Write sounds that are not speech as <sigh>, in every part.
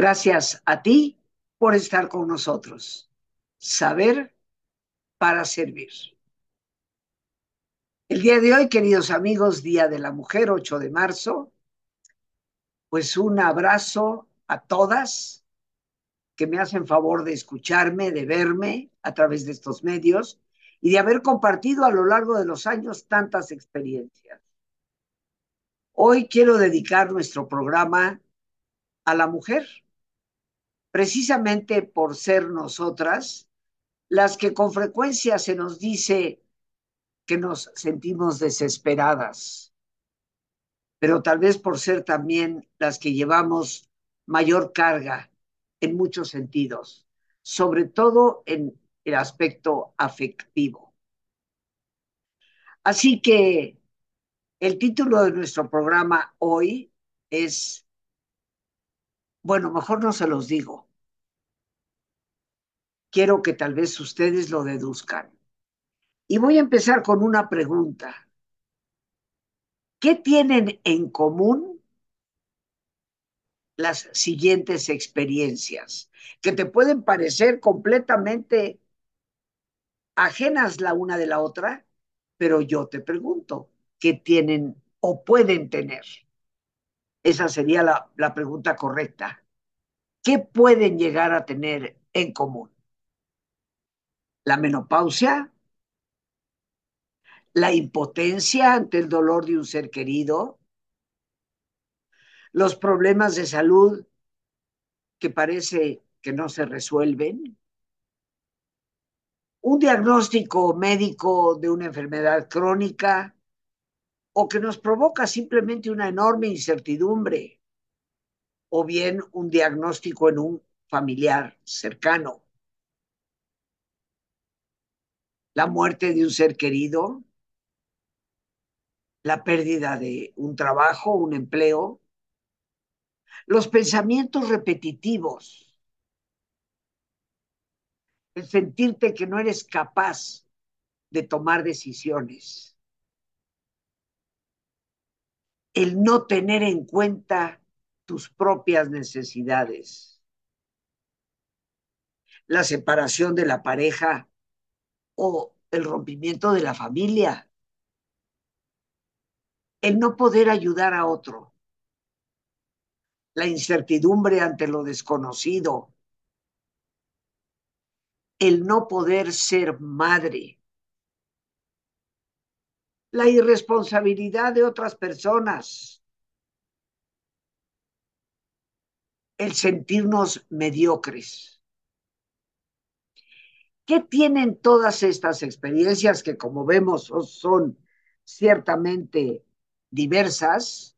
Gracias a ti por estar con nosotros. Saber para servir. El día de hoy, queridos amigos, Día de la Mujer, 8 de marzo, pues un abrazo a todas que me hacen favor de escucharme, de verme a través de estos medios y de haber compartido a lo largo de los años tantas experiencias. Hoy quiero dedicar nuestro programa a la mujer, precisamente por ser nosotras las que con frecuencia se nos dice que nos sentimos desesperadas, pero tal vez por ser también las que llevamos mayor carga en muchos sentidos, sobre todo en el aspecto afectivo. Así que el título de nuestro programa hoy es bueno, mejor no se los digo. Quiero que tal vez ustedes lo deduzcan. Y voy a empezar con una pregunta. ¿Qué tienen en común las siguientes experiencias? Que te pueden parecer completamente ajenas la una de la otra, pero yo te pregunto, ¿qué tienen o pueden tener? Esa sería la, la pregunta correcta. ¿Qué pueden llegar a tener en común? La menopausia, la impotencia ante el dolor de un ser querido, los problemas de salud que parece que no se resuelven, un diagnóstico médico de una enfermedad crónica, o que nos provoca simplemente una enorme incertidumbre, o bien un diagnóstico en un familiar cercano. La muerte de un ser querido, la pérdida de un trabajo, un empleo, los pensamientos repetitivos, el sentirte que no eres capaz de tomar decisiones el no tener en cuenta tus propias necesidades. La separación de la pareja o el rompimiento de la familia. El no poder ayudar a otro. La incertidumbre ante lo desconocido. El no poder ser madre la irresponsabilidad de otras personas, el sentirnos mediocres. ¿Qué tienen todas estas experiencias que, como vemos, son ciertamente diversas?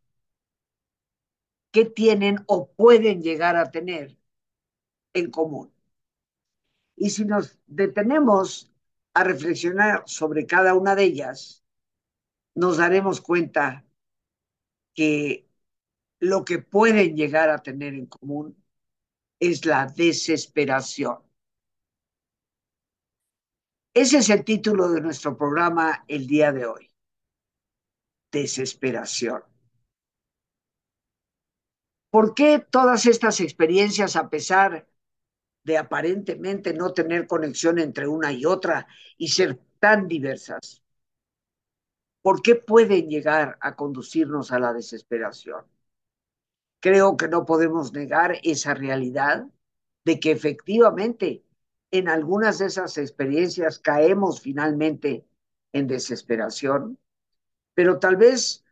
¿Qué tienen o pueden llegar a tener en común? Y si nos detenemos a reflexionar sobre cada una de ellas, nos daremos cuenta que lo que pueden llegar a tener en común es la desesperación. Ese es el título de nuestro programa el día de hoy. Desesperación. ¿Por qué todas estas experiencias, a pesar de aparentemente no tener conexión entre una y otra y ser tan diversas, ¿por qué pueden llegar a conducirnos a la desesperación? Creo que no podemos negar esa realidad de que efectivamente en algunas de esas experiencias caemos finalmente en desesperación, pero tal vez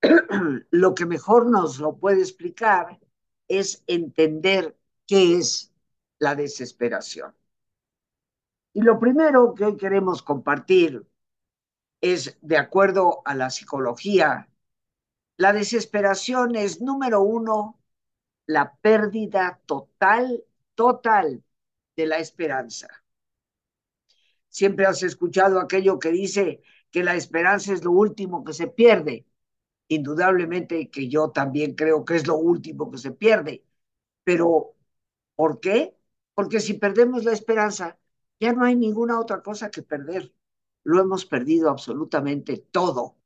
<clears throat> lo que mejor nos lo puede explicar es entender qué es la desesperación. Y lo primero que hoy queremos compartir es, de acuerdo a la psicología, la desesperación es, número uno, la pérdida total, total de la esperanza. Siempre has escuchado aquello que dice que la esperanza es lo último que se pierde. Indudablemente que yo también creo que es lo último que se pierde. Pero, ¿por qué? Porque si perdemos la esperanza, ya no hay ninguna otra cosa que perder lo hemos perdido absolutamente todo.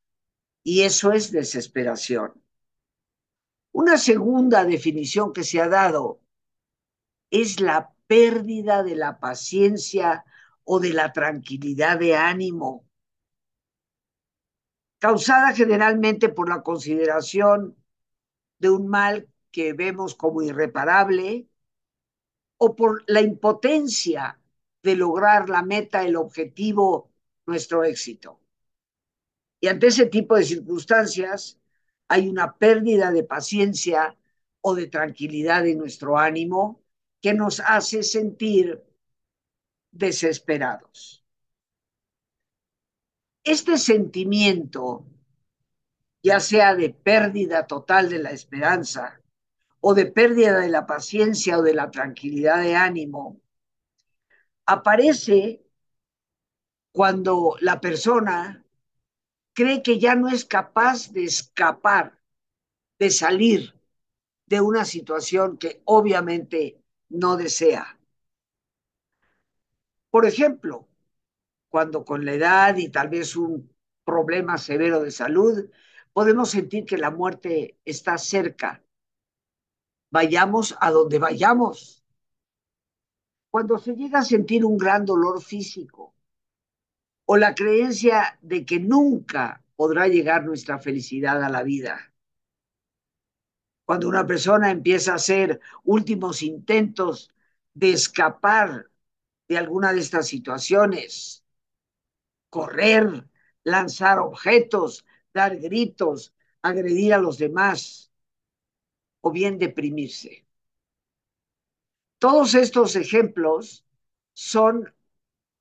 Y eso es desesperación. Una segunda definición que se ha dado es la pérdida de la paciencia o de la tranquilidad de ánimo, causada generalmente por la consideración de un mal que vemos como irreparable o por la impotencia de lograr la meta, el objetivo, nuestro éxito. Y ante ese tipo de circunstancias hay una pérdida de paciencia o de tranquilidad en nuestro ánimo que nos hace sentir desesperados. Este sentimiento, ya sea de pérdida total de la esperanza o de pérdida de la paciencia o de la tranquilidad de ánimo, aparece cuando la persona cree que ya no es capaz de escapar, de salir de una situación que obviamente no desea. Por ejemplo, cuando con la edad y tal vez un problema severo de salud, podemos sentir que la muerte está cerca. Vayamos a donde vayamos. Cuando se llega a sentir un gran dolor físico o la creencia de que nunca podrá llegar nuestra felicidad a la vida cuando una persona empieza a hacer últimos intentos de escapar de alguna de estas situaciones, correr, lanzar objetos, dar gritos, agredir a los demás o bien deprimirse. Todos estos ejemplos son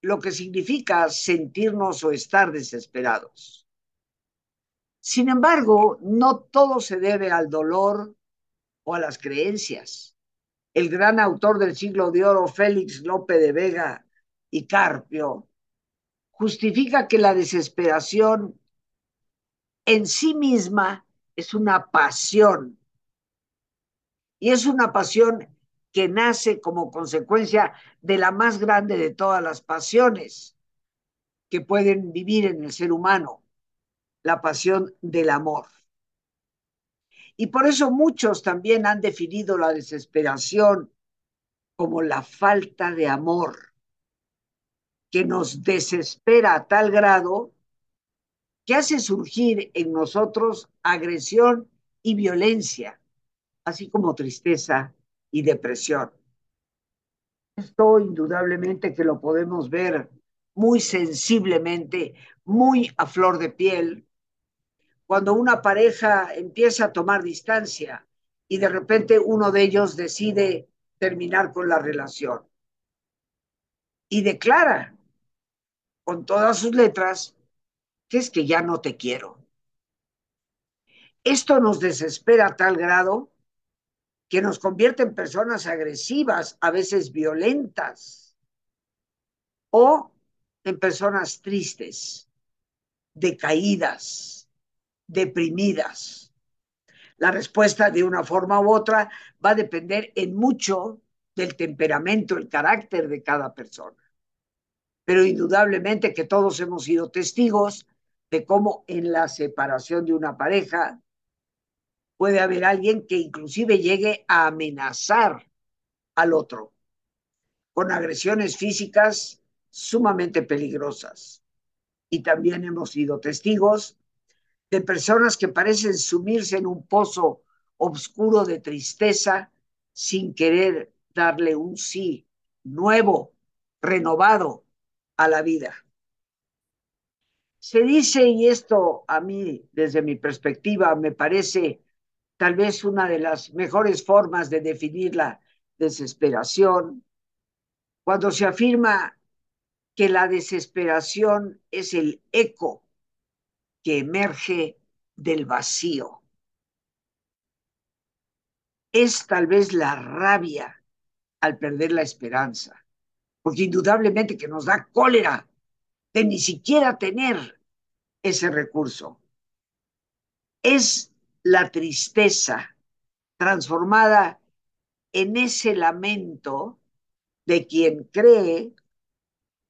lo que significa sentirnos o estar desesperados. Sin embargo, no todo se debe al dolor o a las creencias. El gran autor del siglo de oro, Félix Lope de Vega y Carpio, justifica que la desesperación en sí misma es una pasión. Y es una pasión que nace como consecuencia de la más grande de todas las pasiones que pueden vivir en el ser humano, la pasión del amor. Y por eso muchos también han definido la desesperación como la falta de amor, que nos desespera a tal grado que hace surgir en nosotros agresión y violencia, así como tristeza y depresión. Esto indudablemente que lo podemos ver muy sensiblemente, muy a flor de piel, cuando una pareja empieza a tomar distancia y de repente uno de ellos decide terminar con la relación y declara con todas sus letras que es que ya no te quiero. Esto nos desespera a tal grado que nos convierte en personas agresivas, a veces violentas, o en personas tristes, decaídas, deprimidas. La respuesta de una forma u otra va a depender en mucho del temperamento, el carácter de cada persona. Pero indudablemente que todos hemos sido testigos de cómo en la separación de una pareja puede haber alguien que inclusive llegue a amenazar al otro con agresiones físicas sumamente peligrosas. Y también hemos sido testigos de personas que parecen sumirse en un pozo oscuro de tristeza sin querer darle un sí nuevo, renovado a la vida. Se dice, y esto a mí desde mi perspectiva me parece tal vez una de las mejores formas de definir la desesperación, cuando se afirma que la desesperación es el eco que emerge del vacío. Es tal vez la rabia al perder la esperanza, porque indudablemente que nos da cólera de ni siquiera tener ese recurso. Es la tristeza transformada en ese lamento de quien cree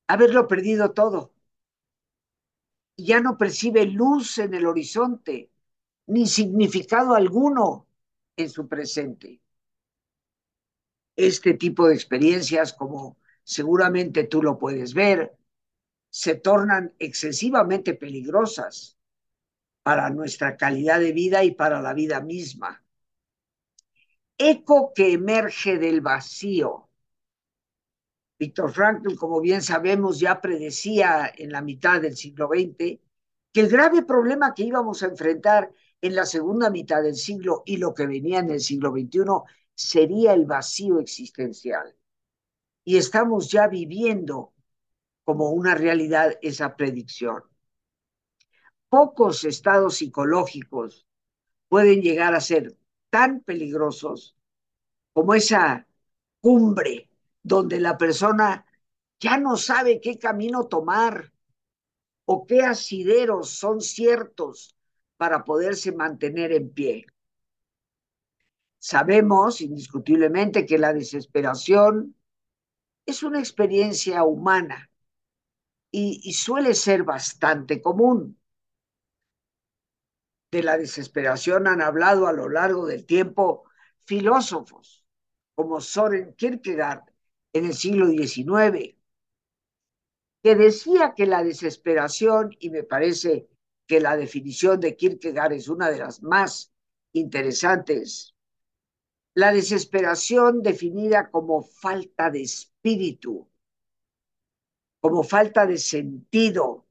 haberlo perdido todo ya no percibe luz en el horizonte, ni significado alguno en su presente. este tipo de experiencias, como seguramente tú lo puedes ver, se tornan excesivamente peligrosas para nuestra calidad de vida y para la vida misma. Eco que emerge del vacío. Víctor Frankl, como bien sabemos, ya predecía en la mitad del siglo XX que el grave problema que íbamos a enfrentar en la segunda mitad del siglo y lo que venía en el siglo XXI sería el vacío existencial. Y estamos ya viviendo como una realidad esa predicción. Pocos estados psicológicos pueden llegar a ser tan peligrosos como esa cumbre donde la persona ya no sabe qué camino tomar o qué asideros son ciertos para poderse mantener en pie. Sabemos indiscutiblemente que la desesperación es una experiencia humana y, y, suele ser bastante común. De la desesperación han hablado a lo largo del tiempo filósofos como Soren Kierkegaard en el siglo XIX, que decía que la desesperación, y me parece que la definición de Kierkegaard es una de las más interesantes, la desesperación definida como falta de espíritu, como falta de sentido,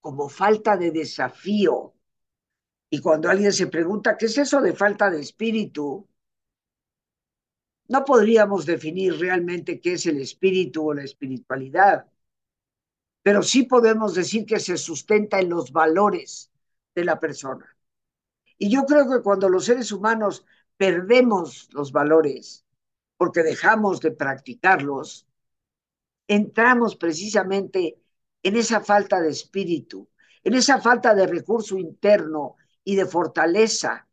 como falta de desafío. Y cuando alguien se pregunta, ¿qué es eso de falta de espíritu? No podríamos definir realmente qué es el espíritu o la espiritualidad pero sí podemos decir que se sustenta en los valores de la persona. Y yo creo que cuando los seres humanos perdemos los valores porque dejamos de practicarlos, entramos precisamente en esa falta de espíritu, en esa falta de recurso interno y de fortaleza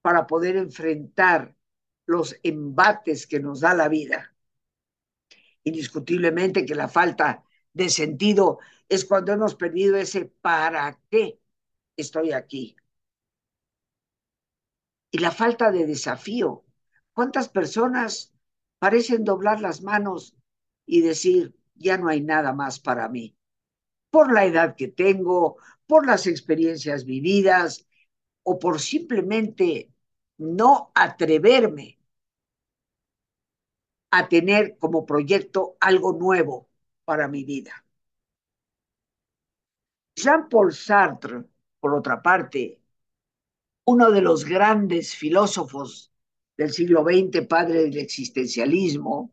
para poder enfrentar los embates que nos da la vida. Indiscutiblemente que la falta de sentido es cuando hemos perdido ese para qué estoy aquí. Y la falta de desafío. ¿Cuántas personas parecen doblar las manos y decir, ya no hay nada más para mí? Por la edad que tengo, por las experiencias vividas o por simplemente no atreverme a tener como proyecto algo nuevo para mi vida. Jean-Paul Sartre, por otra parte, uno de los grandes filósofos del siglo XX, padre del existencialismo,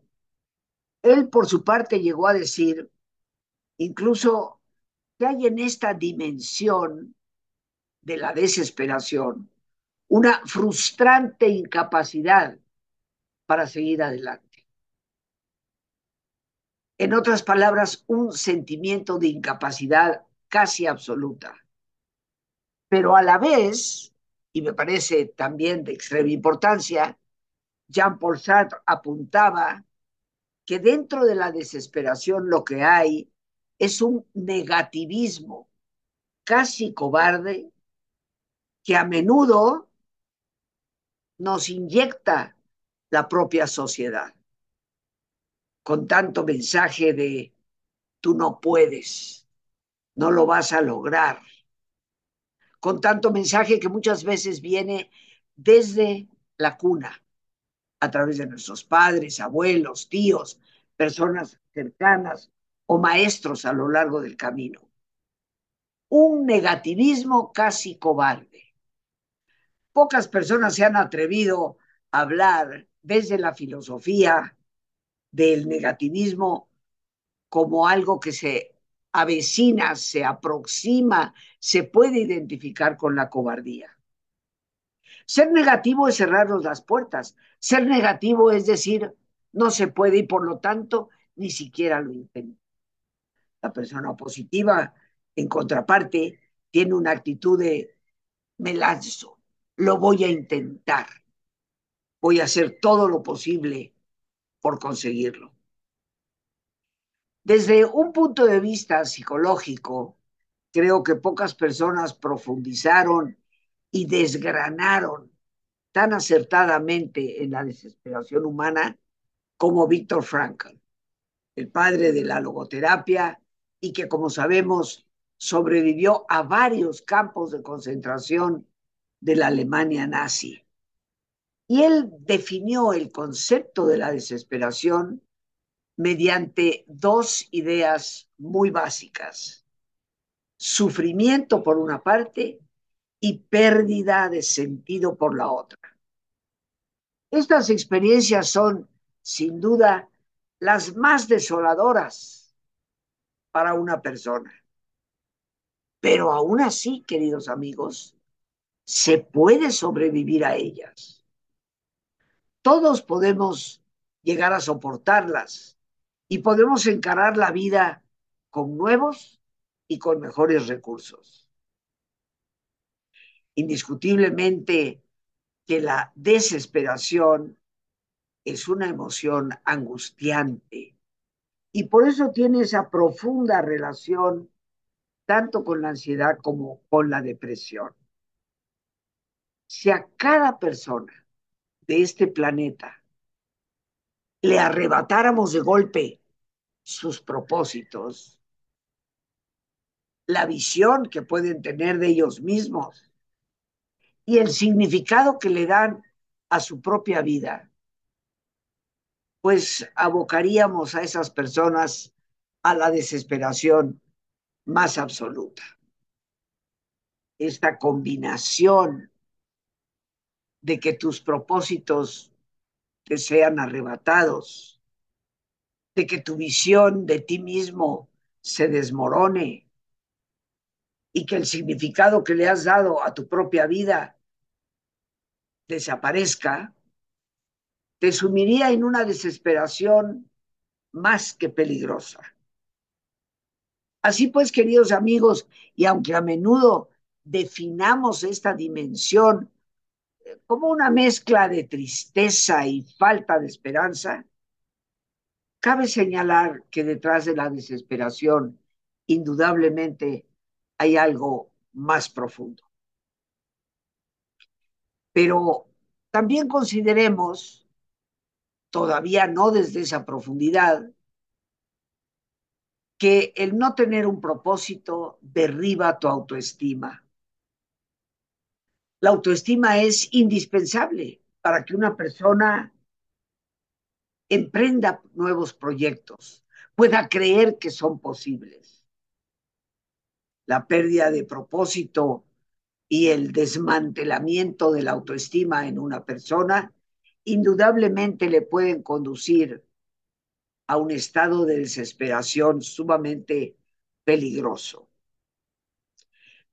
él por su parte llegó a decir incluso que hay en esta dimensión de la desesperación una frustrante incapacidad para seguir adelante. En otras palabras, un sentimiento de incapacidad casi absoluta. Pero a la vez, y me parece también de extrema importancia, Jean-Paul Sartre apuntaba que dentro de la desesperación lo que hay es un negativismo casi cobarde que a menudo nos inyecta la propia sociedad con tanto mensaje de tú no puedes, no lo vas a lograr, con tanto mensaje que muchas veces viene desde la cuna, a través de nuestros padres, abuelos, tíos, personas cercanas o maestros a lo largo del camino. Un negativismo casi cobarde. Pocas personas se han atrevido a hablar desde la filosofía, del negativismo como algo que se avecina, se aproxima, se puede identificar con la cobardía. Ser negativo es cerrarnos las puertas. Ser negativo es decir, no se puede y por lo tanto ni siquiera lo intenta. La persona positiva, en contraparte, tiene una actitud de me lanzo, lo voy a intentar, voy a hacer todo lo posible por conseguirlo. Desde un punto de vista psicológico, creo que pocas personas profundizaron y desgranaron tan acertadamente en la desesperación humana como Víctor Frankl, el padre de la logoterapia y que, como sabemos, sobrevivió a varios campos de concentración de la Alemania nazi. Y él definió el concepto de la desesperación mediante dos ideas muy básicas. Sufrimiento por una parte y pérdida de sentido por la otra. Estas experiencias son, sin duda, las más desoladoras para una persona. Pero aún así, queridos amigos, se puede sobrevivir a ellas. Todos podemos llegar a soportarlas y podemos encarar la vida con nuevos y con mejores recursos. Indiscutiblemente que la desesperación es una emoción angustiante y por eso tiene esa profunda relación tanto con la ansiedad como con la depresión. Si a cada persona de este planeta le arrebatáramos de golpe sus propósitos, la visión que pueden tener de ellos mismos y el significado que le dan a su propia vida, pues abocaríamos a esas personas a la desesperación más absoluta. Esta combinación de que tus propósitos te sean arrebatados, de que tu visión de ti mismo se desmorone y que el significado que le has dado a tu propia vida desaparezca, te sumiría en una desesperación más que peligrosa. Así pues, queridos amigos, y aunque a menudo definamos esta dimensión como una mezcla de tristeza y falta de esperanza, cabe señalar que detrás de la desesperación indudablemente hay algo más profundo. Pero también consideremos, todavía no desde esa profundidad, que el no tener un propósito derriba tu autoestima. La autoestima es indispensable para que una persona emprenda nuevos proyectos, pueda creer que son posibles. La pérdida de propósito y el desmantelamiento de la autoestima en una persona indudablemente le pueden conducir a un estado de desesperación sumamente peligroso.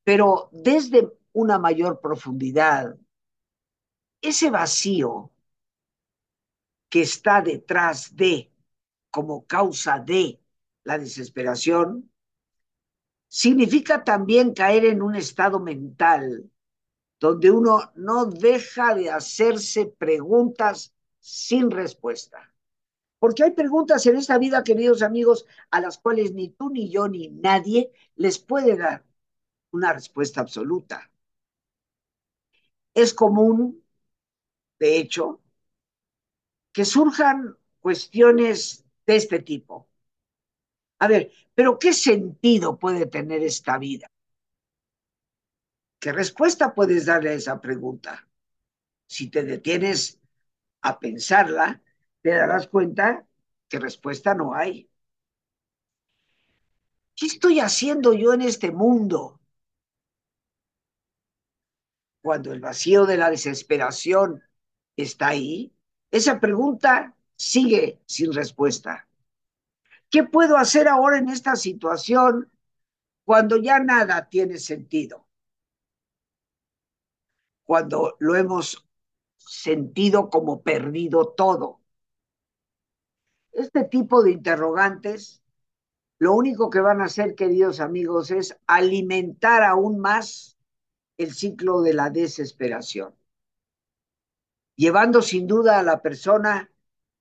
Pero desde una mayor profundidad, ese vacío que está detrás de, como causa de la desesperación, significa también caer en un estado mental donde uno no deja de hacerse preguntas sin respuesta. Porque hay preguntas en esta vida, queridos amigos, a las cuales ni tú, ni yo, ni nadie les puede dar una respuesta absoluta. Es común, de hecho, que surjan cuestiones de este tipo. A ver, pero ¿qué sentido puede tener esta vida? ¿Qué respuesta puedes darle a esa pregunta? Si te detienes a pensarla, te darás cuenta que respuesta no hay. ¿Qué estoy haciendo yo en este mundo? Cuando el vacío de la desesperación está ahí, esa pregunta sigue sin respuesta. ¿Qué puedo hacer ahora en esta situación cuando ya nada tiene sentido? Cuando lo hemos sentido como perdido todo. Este tipo de interrogantes, lo único que van a hacer, queridos amigos, es alimentar aún más el ciclo de la desesperación, llevando sin duda a la persona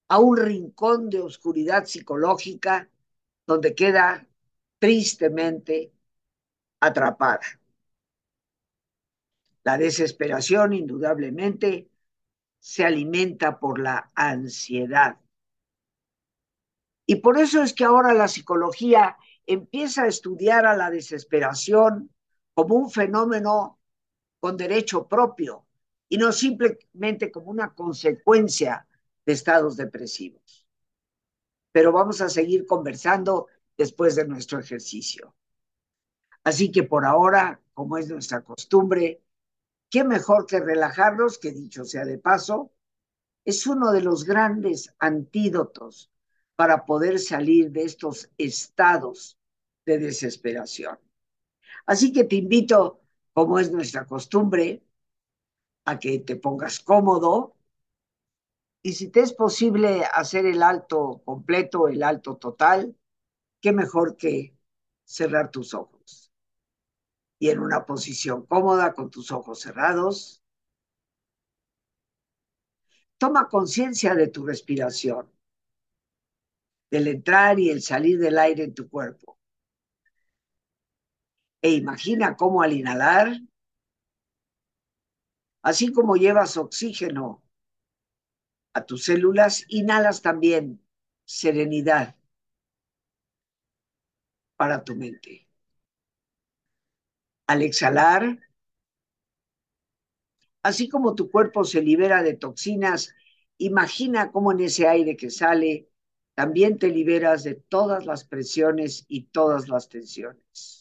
a un rincón de oscuridad psicológica donde queda tristemente atrapada. La desesperación indudablemente se alimenta por la ansiedad Y por eso es que ahora la psicología empieza a estudiar a la desesperación como un fenómeno con derecho propio y no simplemente como una consecuencia de estados depresivos. Pero vamos a seguir conversando después de nuestro ejercicio. Así que por ahora, como es nuestra costumbre, qué mejor que relajarnos, que dicho sea de paso, es uno de los grandes antídotos para poder salir de estos estados de desesperación. Así que te invito, como es nuestra costumbre, a que te pongas cómodo y si te es posible hacer el alto completo, el alto total, qué mejor que cerrar tus ojos. Y en una posición cómoda, con tus ojos cerrados, toma conciencia de tu respiración, del entrar y el salir del aire en tu cuerpo. E imagina cómo al inhalar, así como llevas oxígeno a tus células, inhalas también serenidad para tu mente. Al exhalar, así como tu cuerpo se libera de toxinas, imagina cómo en ese aire que sale también te liberas de todas las presiones y todas las tensiones.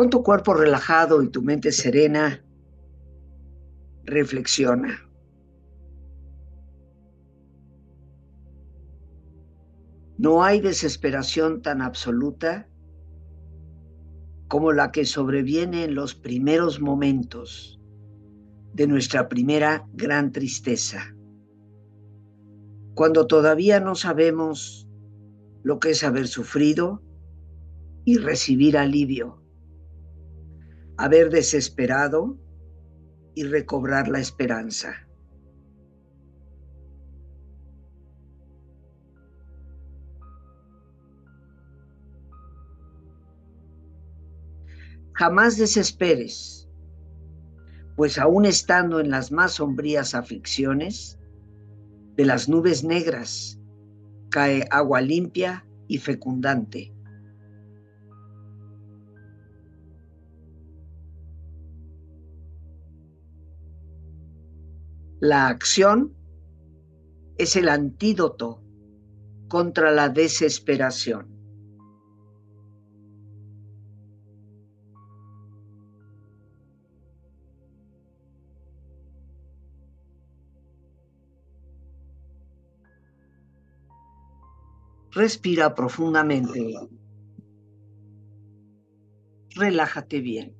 Con tu cuerpo relajado y tu mente serena, reflexiona. No hay desesperación tan absoluta como la que sobreviene en los primeros momentos de nuestra primera gran tristeza, cuando todavía no sabemos lo que es haber sufrido y recibir alivio haber desesperado y recobrar la esperanza. Jamás desesperes, pues aún estando en las más sombrías aflicciones, de las nubes negras cae agua limpia y fecundante La acción es el antídoto contra la desesperación. Respira profundamente. Relájate bien.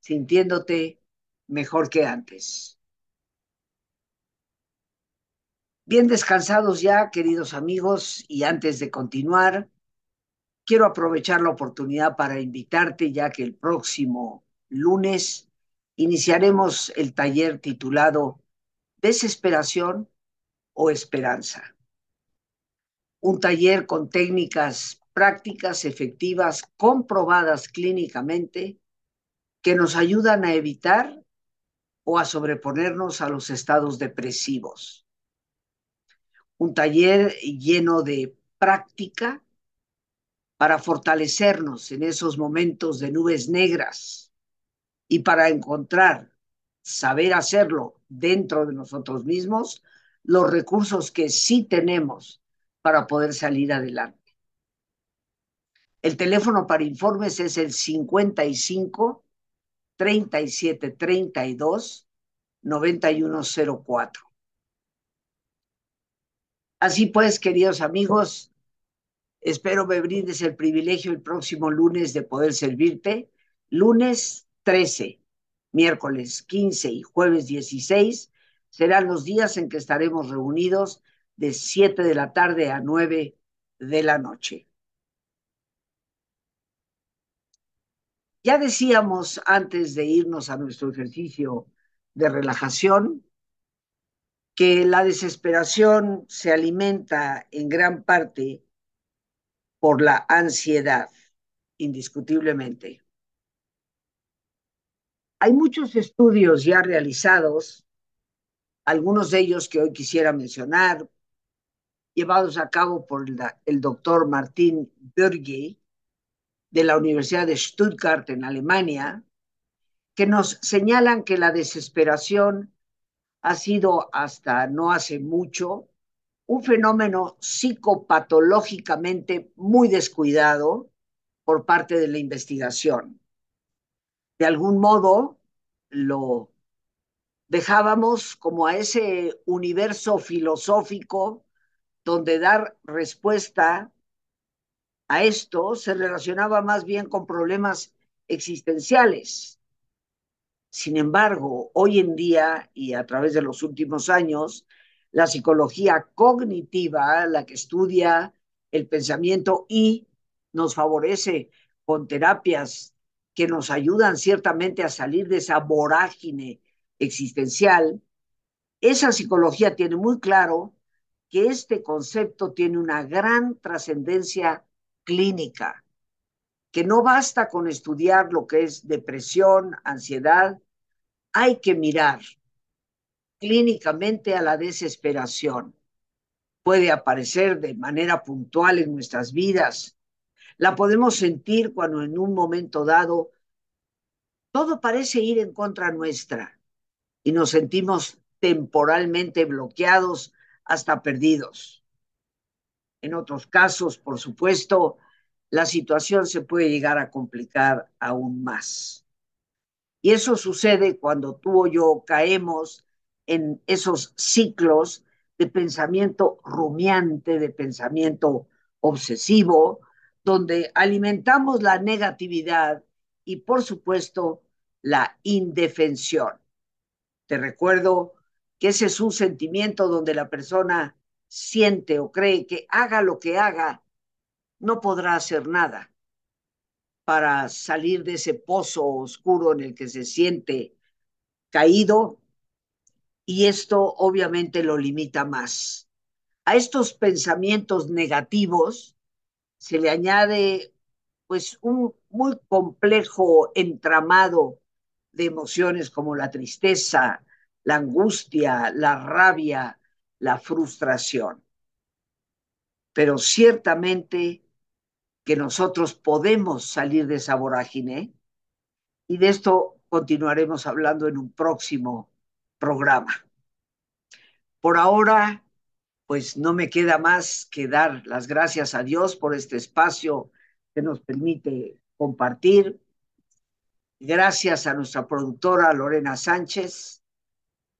sintiéndote mejor que antes. Bien descansados ya, queridos amigos, y antes de continuar, quiero aprovechar la oportunidad para invitarte, ya que el próximo lunes iniciaremos el taller titulado Desesperación o Esperanza. Un taller con técnicas prácticas, efectivas, comprobadas clínicamente, que nos ayudan a evitar o a sobreponernos a los estados depresivos. Un taller lleno de práctica para fortalecernos en esos momentos de nubes negras y para encontrar, saber hacerlo dentro de nosotros mismos, los recursos que sí tenemos para poder salir adelante. El teléfono para informes es el 55 37 32 9104. Así pues, queridos amigos, espero me brindes el privilegio el próximo lunes de poder servirte Lunes 13, miércoles 15 y jueves 16 serán los días en que estaremos reunidos de 7 de la tarde a 9 de la noche. Ya decíamos antes de irnos a nuestro ejercicio de relajación que la desesperación se alimenta en gran parte por la ansiedad, indiscutiblemente. Hay muchos estudios ya realizados, algunos de ellos que hoy quisiera mencionar, llevados a cabo por el, doctor Martín Bürgi de la Universidad de Stuttgart en Alemania, que nos señalan que la desesperación ha sido hasta no hace mucho un fenómeno psicopatológicamente muy descuidado por parte de la investigación. De algún modo lo dejábamos como a ese universo filosófico donde dar respuesta a esto se relacionaba más bien con problemas existenciales. Sin embargo, hoy en día y a través de los últimos años, la psicología cognitiva, la que estudia el pensamiento y nos favorece con terapias que nos ayudan ciertamente a salir de esa vorágine existencial, esa psicología tiene muy claro que este concepto tiene una gran trascendencia clínica, que no basta con estudiar lo que es depresión, ansiedad, hay que mirar clínicamente a la desesperación. Puede aparecer de manera puntual en nuestras vidas. La podemos sentir cuando en un momento dado todo parece ir en contra nuestra y nos sentimos temporalmente bloqueados hasta perdidos. En otros casos, por supuesto, la situación se puede llegar a complicar aún más. Y eso sucede cuando tú o yo caemos en esos ciclos de pensamiento rumiante, de pensamiento obsesivo, donde alimentamos la negatividad y, por supuesto, la indefensión. Te recuerdo que ese es un sentimiento donde la persona siente o cree que haga lo que haga, no podrá hacer nada para salir de ese pozo oscuro en el que se siente caído y esto obviamente lo limita más. A estos pensamientos negativos se le añade pues un muy complejo entramado de emociones como la tristeza, la angustia, la rabia, la frustración. Pero ciertamente que nosotros podemos salir de esa vorágine y de esto continuaremos hablando en un próximo programa. Por ahora, pues no me queda más que dar las gracias a Dios por este espacio que nos permite compartir. Gracias a nuestra productora Lorena Sánchez